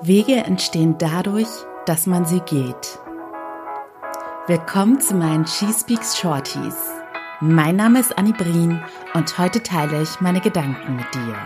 Wege entstehen dadurch, dass man sie geht. Willkommen zu meinen She Speaks Shorties. Mein Name ist Annie Brien und heute teile ich meine Gedanken mit dir.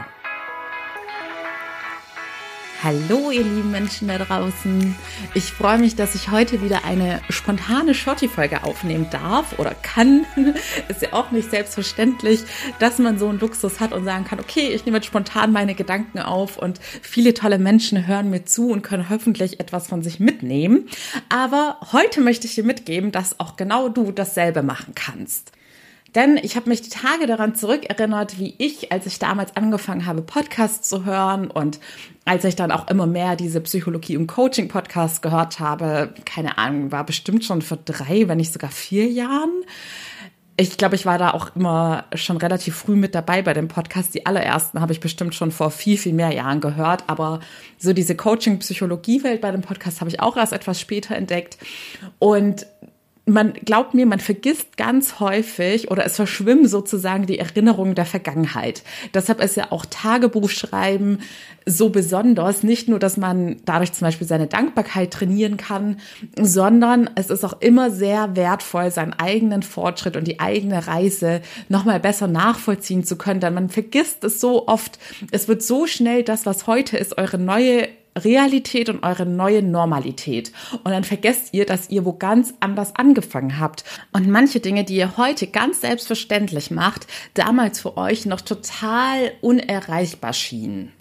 Hallo, ihr lieben Menschen da draußen. Ich freue mich, dass ich heute wieder eine spontane Shorty-Folge aufnehmen darf oder kann. Ist ja auch nicht selbstverständlich, dass man so einen Luxus hat und sagen kann, okay, ich nehme jetzt spontan meine Gedanken auf und viele tolle Menschen hören mir zu und können hoffentlich etwas von sich mitnehmen. Aber heute möchte ich dir mitgeben, dass auch genau du dasselbe machen kannst. Denn ich habe mich die Tage daran zurückerinnert, wie ich, als ich damals angefangen habe, Podcasts zu hören und als ich dann auch immer mehr diese Psychologie- und Coaching-Podcasts gehört habe, keine Ahnung, war bestimmt schon vor drei, wenn nicht sogar vier Jahren. Ich glaube, ich war da auch immer schon relativ früh mit dabei bei dem Podcast. Die allerersten habe ich bestimmt schon vor viel, viel mehr Jahren gehört. Aber so diese Coaching-Psychologie-Welt bei dem Podcast habe ich auch erst etwas später entdeckt. Und man glaubt mir, man vergisst ganz häufig oder es verschwimmen sozusagen die Erinnerungen der Vergangenheit. Deshalb ist ja auch Tagebuchschreiben so besonders. Nicht nur, dass man dadurch zum Beispiel seine Dankbarkeit trainieren kann, sondern es ist auch immer sehr wertvoll, seinen eigenen Fortschritt und die eigene Reise nochmal besser nachvollziehen zu können. Denn man vergisst es so oft. Es wird so schnell das, was heute ist, eure neue Realität und eure neue Normalität. Und dann vergesst ihr, dass ihr wo ganz anders angefangen habt. Und manche Dinge, die ihr heute ganz selbstverständlich macht, damals für euch noch total unerreichbar schienen.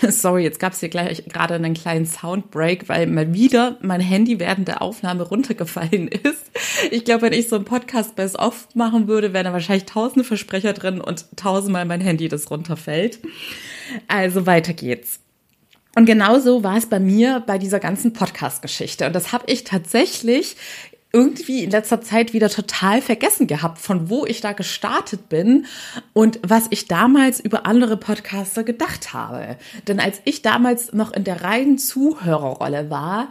Sorry, jetzt gab es hier gleich gerade einen kleinen Soundbreak, weil mal wieder mein Handy während der Aufnahme runtergefallen ist. Ich glaube, wenn ich so einen Podcast best oft machen würde, wären da wahrscheinlich tausende Versprecher drin und tausendmal mein Handy, das runterfällt. Also weiter geht's. Und genauso war es bei mir bei dieser ganzen Podcast-Geschichte. Und das habe ich tatsächlich irgendwie in letzter Zeit wieder total vergessen gehabt, von wo ich da gestartet bin und was ich damals über andere Podcaster gedacht habe. Denn als ich damals noch in der reinen Zuhörerrolle war,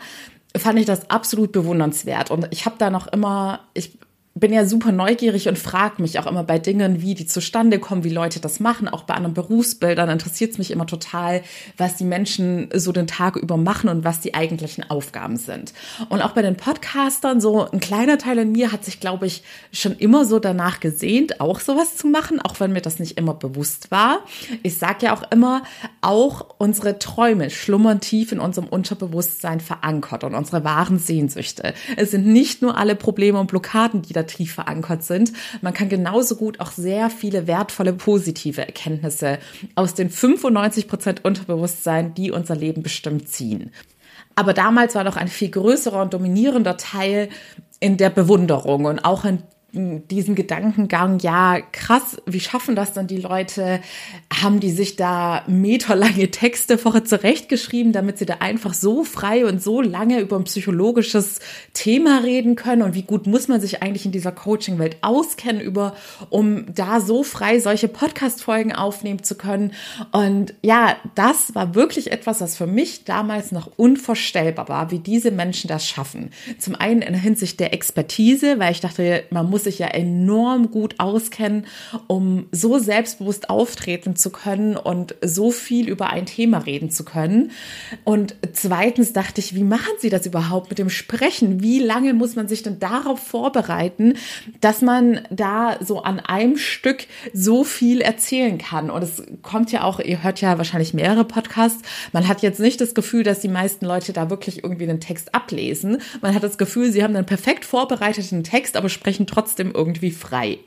fand ich das absolut bewundernswert. Und ich habe da noch immer, ich bin ja super neugierig und frage mich auch immer bei Dingen, wie die zustande kommen, wie Leute das machen. Auch bei anderen Berufsbildern interessiert es mich immer total, was die Menschen so den Tag über machen und was die eigentlichen Aufgaben sind. Und auch bei den Podcastern, so ein kleiner Teil in mir hat sich, glaube ich, schon immer so danach gesehnt, auch sowas zu machen, auch wenn mir das nicht immer bewusst war. Ich sage ja auch immer, auch unsere Träume schlummern tief in unserem Unterbewusstsein verankert und unsere wahren Sehnsüchte. Es sind nicht nur alle Probleme und Blockaden, die da tief verankert sind. Man kann genauso gut auch sehr viele wertvolle positive Erkenntnisse aus den 95 Prozent Unterbewusstsein, die unser Leben bestimmt ziehen. Aber damals war noch ein viel größerer und dominierender Teil in der Bewunderung und auch in diesen Gedankengang, ja, krass, wie schaffen das dann die Leute? Haben die sich da meterlange Texte vorher zurechtgeschrieben, damit sie da einfach so frei und so lange über ein psychologisches Thema reden können? Und wie gut muss man sich eigentlich in dieser Coaching-Welt auskennen, über, um da so frei solche Podcast-Folgen aufnehmen zu können? Und ja, das war wirklich etwas, was für mich damals noch unvorstellbar war, wie diese Menschen das schaffen. Zum einen in Hinsicht der Expertise, weil ich dachte, man muss sich ja enorm gut auskennen, um so selbstbewusst auftreten zu können und so viel über ein Thema reden zu können. Und zweitens dachte ich, wie machen Sie das überhaupt mit dem Sprechen? Wie lange muss man sich denn darauf vorbereiten, dass man da so an einem Stück so viel erzählen kann? Und es kommt ja auch, ihr hört ja wahrscheinlich mehrere Podcasts. Man hat jetzt nicht das Gefühl, dass die meisten Leute da wirklich irgendwie einen Text ablesen. Man hat das Gefühl, sie haben einen perfekt vorbereiteten Text, aber sprechen trotzdem trotzdem irgendwie frei.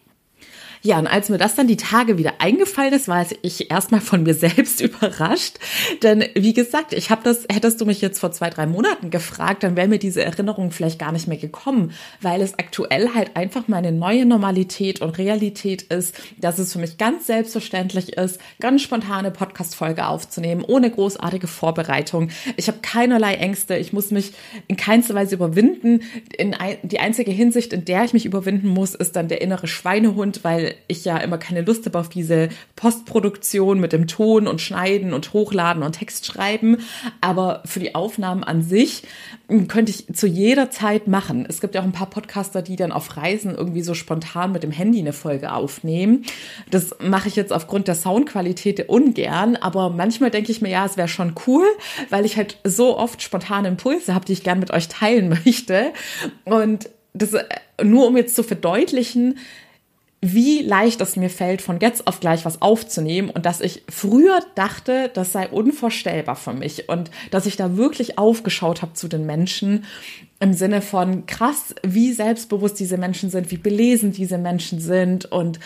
Ja, und als mir das dann die Tage wieder eingefallen ist, war ich erstmal von mir selbst überrascht. Denn wie gesagt, ich habe das, hättest du mich jetzt vor zwei, drei Monaten gefragt, dann wäre mir diese Erinnerung vielleicht gar nicht mehr gekommen, weil es aktuell halt einfach meine neue Normalität und Realität ist, dass es für mich ganz selbstverständlich ist, ganz spontane Podcast-Folge aufzunehmen, ohne großartige Vorbereitung. Ich habe keinerlei Ängste, ich muss mich in keinster Weise überwinden. In ein, die einzige Hinsicht, in der ich mich überwinden muss, ist dann der innere Schweinehund, weil weil ich ja immer keine Lust habe auf diese Postproduktion mit dem Ton und Schneiden und Hochladen und Text schreiben. Aber für die Aufnahmen an sich hm, könnte ich zu jeder Zeit machen. Es gibt ja auch ein paar Podcaster, die dann auf Reisen irgendwie so spontan mit dem Handy eine Folge aufnehmen. Das mache ich jetzt aufgrund der Soundqualität ungern, aber manchmal denke ich mir, ja, es wäre schon cool, weil ich halt so oft spontane Impulse habe, die ich gern mit euch teilen möchte. Und das äh, nur um jetzt zu verdeutlichen, wie leicht es mir fällt, von jetzt auf gleich was aufzunehmen und dass ich früher dachte, das sei unvorstellbar für mich und dass ich da wirklich aufgeschaut habe zu den Menschen im Sinne von krass, wie selbstbewusst diese Menschen sind, wie belesen diese Menschen sind und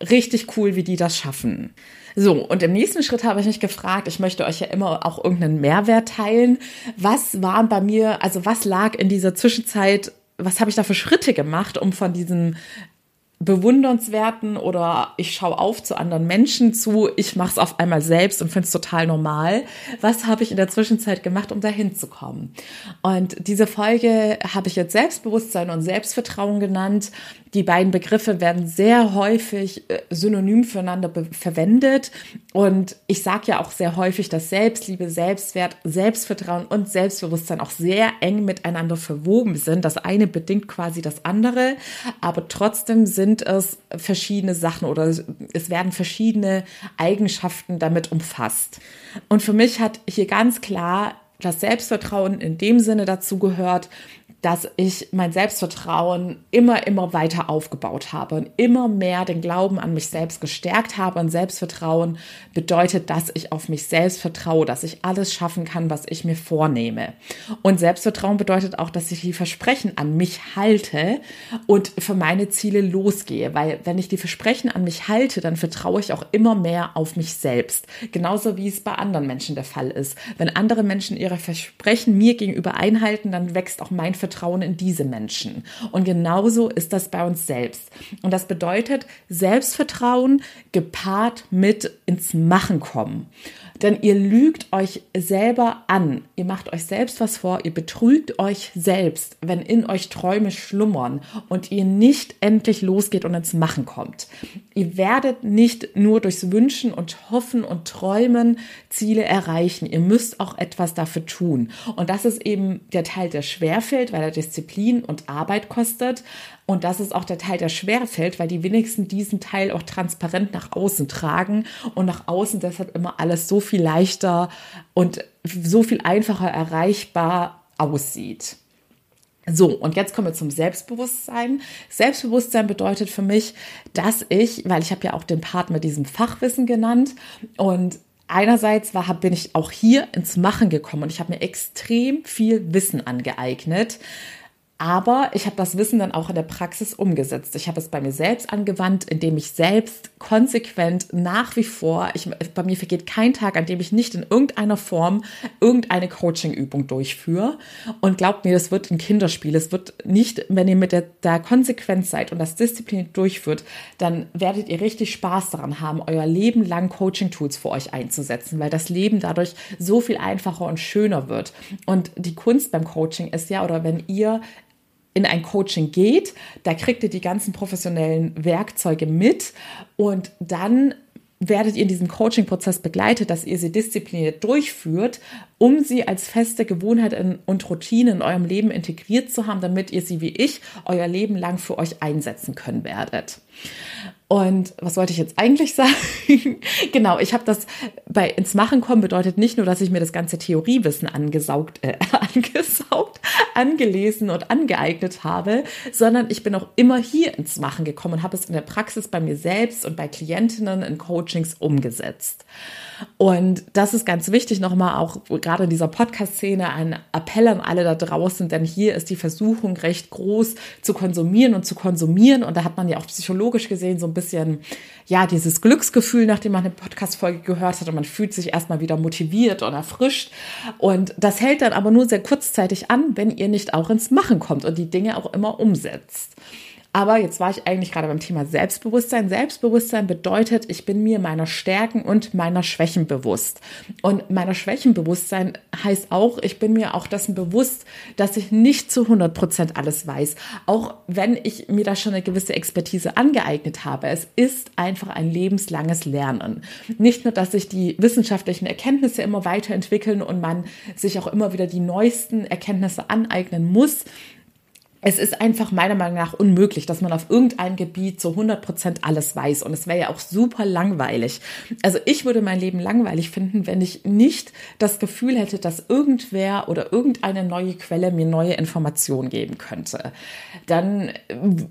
richtig cool, wie die das schaffen. So, und im nächsten Schritt habe ich mich gefragt, ich möchte euch ja immer auch irgendeinen Mehrwert teilen. Was waren bei mir, also was lag in dieser Zwischenzeit was habe ich da für Schritte gemacht, um von diesem bewundernswerten oder ich schaue auf zu anderen Menschen zu, ich mache es auf einmal selbst und finde es total normal. Was habe ich in der Zwischenzeit gemacht, um dahin zu kommen? Und diese Folge habe ich jetzt Selbstbewusstsein und Selbstvertrauen genannt. Die beiden Begriffe werden sehr häufig äh, synonym füreinander verwendet. Und ich sage ja auch sehr häufig, dass Selbstliebe, Selbstwert, Selbstvertrauen und Selbstbewusstsein auch sehr eng miteinander verwoben sind. Das eine bedingt quasi das andere, aber trotzdem sind es verschiedene Sachen oder es werden verschiedene Eigenschaften damit umfasst. Und für mich hat hier ganz klar das Selbstvertrauen in dem Sinne dazu gehört, dass ich mein Selbstvertrauen immer, immer weiter aufgebaut habe und immer mehr den Glauben an mich selbst gestärkt habe. Und Selbstvertrauen bedeutet, dass ich auf mich selbst vertraue, dass ich alles schaffen kann, was ich mir vornehme. Und Selbstvertrauen bedeutet auch, dass ich die Versprechen an mich halte und für meine Ziele losgehe. Weil wenn ich die Versprechen an mich halte, dann vertraue ich auch immer mehr auf mich selbst. Genauso wie es bei anderen Menschen der Fall ist. Wenn andere Menschen ihre Versprechen mir gegenüber einhalten, dann wächst auch mein Vertrauen Vertrauen in diese Menschen. Und genauso ist das bei uns selbst. Und das bedeutet Selbstvertrauen gepaart mit ins Machen kommen. Denn ihr lügt euch selber an. Ihr macht euch selbst was vor. Ihr betrügt euch selbst, wenn in euch Träume schlummern und ihr nicht endlich losgeht und ins Machen kommt. Ihr werdet nicht nur durchs Wünschen und Hoffen und Träumen Ziele erreichen. Ihr müsst auch etwas dafür tun. Und das ist eben der Teil, der schwerfällt, weil er Disziplin und Arbeit kostet. Und das ist auch der Teil, der schwer fällt, weil die wenigsten diesen Teil auch transparent nach außen tragen und nach außen deshalb immer alles so viel leichter und so viel einfacher erreichbar aussieht. So, und jetzt kommen wir zum Selbstbewusstsein. Selbstbewusstsein bedeutet für mich, dass ich, weil ich habe ja auch den Part mit diesem Fachwissen genannt und einerseits war, bin ich auch hier ins Machen gekommen und ich habe mir extrem viel Wissen angeeignet. Aber ich habe das Wissen dann auch in der Praxis umgesetzt. Ich habe es bei mir selbst angewandt, indem ich selbst konsequent nach wie vor, ich, bei mir vergeht kein Tag, an dem ich nicht in irgendeiner Form irgendeine Coaching-Übung durchführe. Und glaubt mir, das wird ein Kinderspiel. Es wird nicht, wenn ihr mit der, der Konsequenz seid und das diszipliniert durchführt, dann werdet ihr richtig Spaß daran haben, euer Leben lang Coaching-Tools für euch einzusetzen, weil das Leben dadurch so viel einfacher und schöner wird. Und die Kunst beim Coaching ist ja, oder wenn ihr in ein Coaching geht, da kriegt ihr die ganzen professionellen Werkzeuge mit und dann werdet ihr in diesem Coaching-Prozess begleitet, dass ihr sie diszipliniert durchführt, um sie als feste Gewohnheit und Routine in eurem Leben integriert zu haben, damit ihr sie wie ich euer Leben lang für euch einsetzen können werdet. Und was wollte ich jetzt eigentlich sagen? genau, ich habe das bei ins Machen kommen bedeutet nicht nur, dass ich mir das ganze Theoriewissen angesaugt, äh, angesaugt, angelesen und angeeignet habe, sondern ich bin auch immer hier ins Machen gekommen und habe es in der Praxis bei mir selbst und bei Klientinnen in Coachings umgesetzt. Und das ist ganz wichtig, nochmal auch gerade in dieser Podcast-Szene ein Appell an alle da draußen, denn hier ist die Versuchung recht groß zu konsumieren und zu konsumieren. Und da hat man ja auch psychologisch gesehen so ein bisschen, ja, dieses Glücksgefühl, nachdem man eine Podcast-Folge gehört hat und man fühlt sich erstmal wieder motiviert und erfrischt. Und das hält dann aber nur sehr kurzzeitig an, wenn ihr nicht auch ins Machen kommt und die Dinge auch immer umsetzt. Aber jetzt war ich eigentlich gerade beim Thema Selbstbewusstsein. Selbstbewusstsein bedeutet, ich bin mir meiner Stärken und meiner Schwächen bewusst. Und meiner Schwächenbewusstsein heißt auch, ich bin mir auch dessen bewusst, dass ich nicht zu 100 Prozent alles weiß. Auch wenn ich mir da schon eine gewisse Expertise angeeignet habe. Es ist einfach ein lebenslanges Lernen. Nicht nur, dass sich die wissenschaftlichen Erkenntnisse immer weiterentwickeln und man sich auch immer wieder die neuesten Erkenntnisse aneignen muss, es ist einfach meiner Meinung nach unmöglich, dass man auf irgendeinem Gebiet zu 100 Prozent alles weiß. Und es wäre ja auch super langweilig. Also ich würde mein Leben langweilig finden, wenn ich nicht das Gefühl hätte, dass irgendwer oder irgendeine neue Quelle mir neue Informationen geben könnte. Dann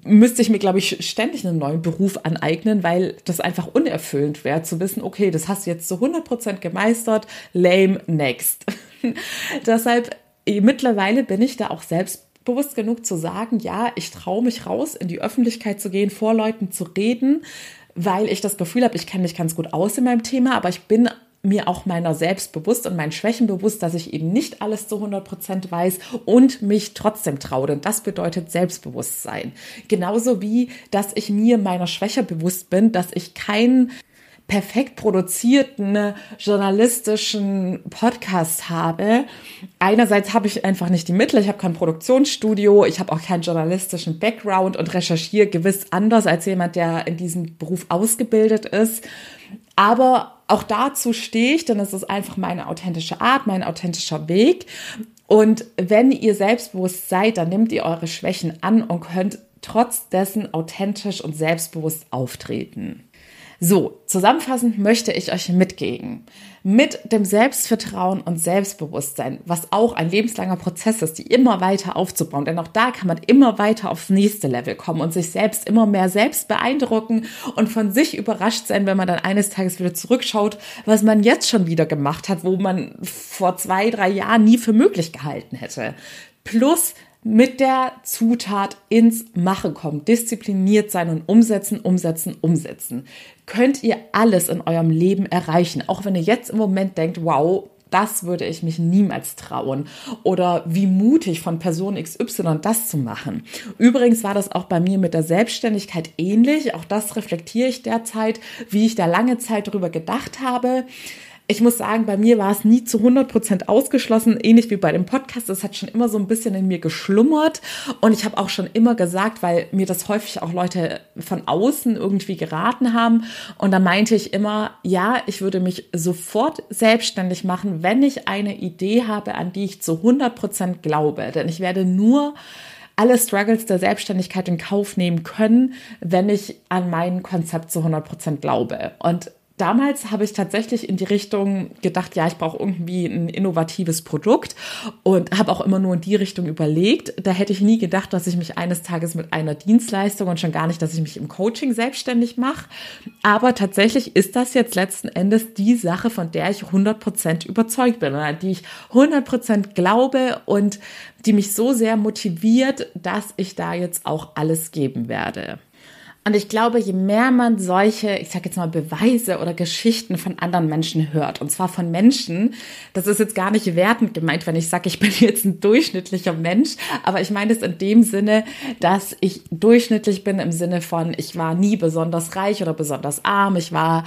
müsste ich mir, glaube ich, ständig einen neuen Beruf aneignen, weil das einfach unerfüllend wäre, zu wissen, okay, das hast du jetzt zu 100 Prozent gemeistert, lame, next. Deshalb, mittlerweile bin ich da auch selbst bewusst genug zu sagen, ja, ich traue mich raus, in die Öffentlichkeit zu gehen, vor Leuten zu reden, weil ich das Gefühl habe, ich kenne mich ganz gut aus in meinem Thema, aber ich bin mir auch meiner selbst bewusst und meinen Schwächen bewusst, dass ich eben nicht alles zu 100 Prozent weiß und mich trotzdem traue. Denn das bedeutet Selbstbewusstsein. Genauso wie, dass ich mir meiner Schwäche bewusst bin, dass ich kein perfekt produzierten journalistischen Podcast habe. Einerseits habe ich einfach nicht die Mittel, ich habe kein Produktionsstudio, ich habe auch keinen journalistischen Background und recherchiere gewiss anders als jemand, der in diesem Beruf ausgebildet ist. Aber auch dazu stehe ich, denn es ist einfach meine authentische Art, mein authentischer Weg. Und wenn ihr selbstbewusst seid, dann nehmt ihr eure Schwächen an und könnt trotz dessen authentisch und selbstbewusst auftreten. So, zusammenfassend möchte ich euch mitgeben, mit dem Selbstvertrauen und Selbstbewusstsein, was auch ein lebenslanger Prozess ist, die immer weiter aufzubauen, denn auch da kann man immer weiter aufs nächste Level kommen und sich selbst immer mehr selbst beeindrucken und von sich überrascht sein, wenn man dann eines Tages wieder zurückschaut, was man jetzt schon wieder gemacht hat, wo man vor zwei, drei Jahren nie für möglich gehalten hätte. Plus mit der Zutat ins Machen kommen, diszipliniert sein und umsetzen, umsetzen, umsetzen, könnt ihr alles in eurem Leben erreichen. Auch wenn ihr jetzt im Moment denkt, wow, das würde ich mich niemals trauen. Oder wie mutig von Person XY das zu machen. Übrigens war das auch bei mir mit der Selbstständigkeit ähnlich. Auch das reflektiere ich derzeit, wie ich da lange Zeit darüber gedacht habe ich muss sagen, bei mir war es nie zu 100 Prozent ausgeschlossen, ähnlich wie bei dem Podcast. Es hat schon immer so ein bisschen in mir geschlummert und ich habe auch schon immer gesagt, weil mir das häufig auch Leute von außen irgendwie geraten haben und da meinte ich immer, ja, ich würde mich sofort selbstständig machen, wenn ich eine Idee habe, an die ich zu 100 Prozent glaube, denn ich werde nur alle Struggles der Selbstständigkeit in Kauf nehmen können, wenn ich an mein Konzept zu 100 Prozent glaube. Und damals habe ich tatsächlich in die Richtung gedacht, ja, ich brauche irgendwie ein innovatives Produkt und habe auch immer nur in die Richtung überlegt. Da hätte ich nie gedacht, dass ich mich eines Tages mit einer Dienstleistung und schon gar nicht, dass ich mich im Coaching selbstständig mache. Aber tatsächlich ist das jetzt letzten Endes die Sache, von der ich 100% überzeugt bin, oder die ich 100% glaube und die mich so sehr motiviert, dass ich da jetzt auch alles geben werde. Und ich glaube, je mehr man solche, ich sage jetzt mal Beweise oder Geschichten von anderen Menschen hört, und zwar von Menschen, das ist jetzt gar nicht wertend gemeint, wenn ich sage, ich bin jetzt ein durchschnittlicher Mensch, aber ich meine es in dem Sinne, dass ich durchschnittlich bin im Sinne von, ich war nie besonders reich oder besonders arm, ich war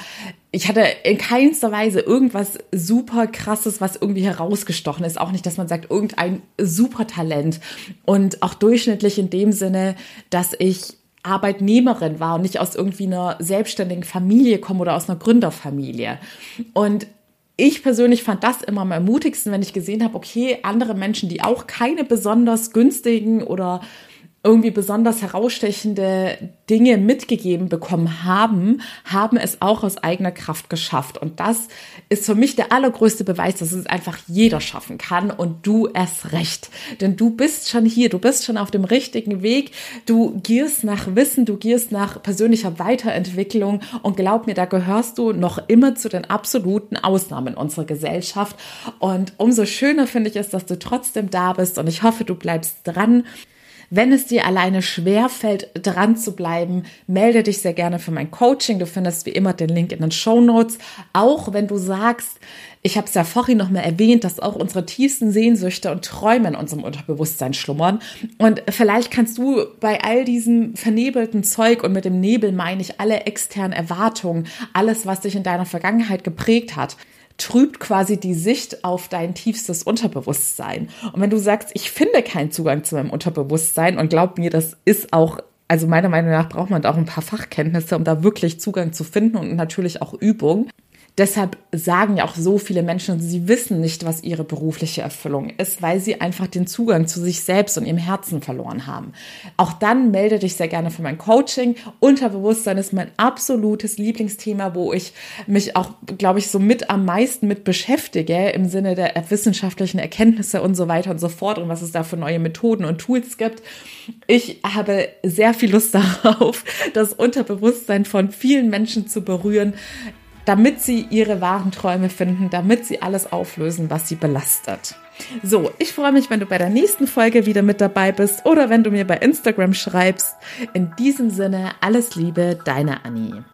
ich hatte in keinster Weise irgendwas super krasses, was irgendwie herausgestochen ist. Auch nicht, dass man sagt, irgendein super Talent. Und auch durchschnittlich in dem Sinne, dass ich Arbeitnehmerin war und nicht aus irgendwie einer selbstständigen Familie komme oder aus einer Gründerfamilie. Und ich persönlich fand das immer am ermutigsten, wenn ich gesehen habe, okay, andere Menschen, die auch keine besonders günstigen oder irgendwie besonders herausstechende Dinge mitgegeben bekommen haben, haben es auch aus eigener Kraft geschafft. Und das ist für mich der allergrößte Beweis, dass es einfach jeder schaffen kann und du erst recht. Denn du bist schon hier, du bist schon auf dem richtigen Weg, du gierst nach Wissen, du gierst nach persönlicher Weiterentwicklung und glaub mir, da gehörst du noch immer zu den absoluten Ausnahmen unserer Gesellschaft. Und umso schöner finde ich es, dass du trotzdem da bist und ich hoffe, du bleibst dran. Wenn es dir alleine schwerfällt, dran zu bleiben, melde dich sehr gerne für mein Coaching. Du findest wie immer den Link in den Show Notes. Auch wenn du sagst, ich habe es ja vorhin noch mal erwähnt, dass auch unsere tiefsten Sehnsüchte und Träume in unserem Unterbewusstsein schlummern. Und vielleicht kannst du bei all diesem vernebelten Zeug und mit dem Nebel meine ich alle externen Erwartungen, alles, was dich in deiner Vergangenheit geprägt hat, trübt quasi die Sicht auf dein tiefstes Unterbewusstsein. Und wenn du sagst, ich finde keinen Zugang zu meinem Unterbewusstsein und glaub mir, das ist auch also meiner Meinung nach braucht man da auch ein paar Fachkenntnisse, um da wirklich Zugang zu finden und natürlich auch Übung. Deshalb sagen ja auch so viele Menschen, sie wissen nicht, was ihre berufliche Erfüllung ist, weil sie einfach den Zugang zu sich selbst und ihrem Herzen verloren haben. Auch dann melde dich sehr gerne für mein Coaching. Unterbewusstsein ist mein absolutes Lieblingsthema, wo ich mich auch, glaube ich, so mit am meisten mit beschäftige im Sinne der wissenschaftlichen Erkenntnisse und so weiter und so fort und was es da für neue Methoden und Tools gibt. Ich habe sehr viel Lust darauf, das Unterbewusstsein von vielen Menschen zu berühren damit sie ihre wahren Träume finden, damit sie alles auflösen, was sie belastet. So, ich freue mich, wenn du bei der nächsten Folge wieder mit dabei bist oder wenn du mir bei Instagram schreibst. In diesem Sinne, alles Liebe, deine Annie.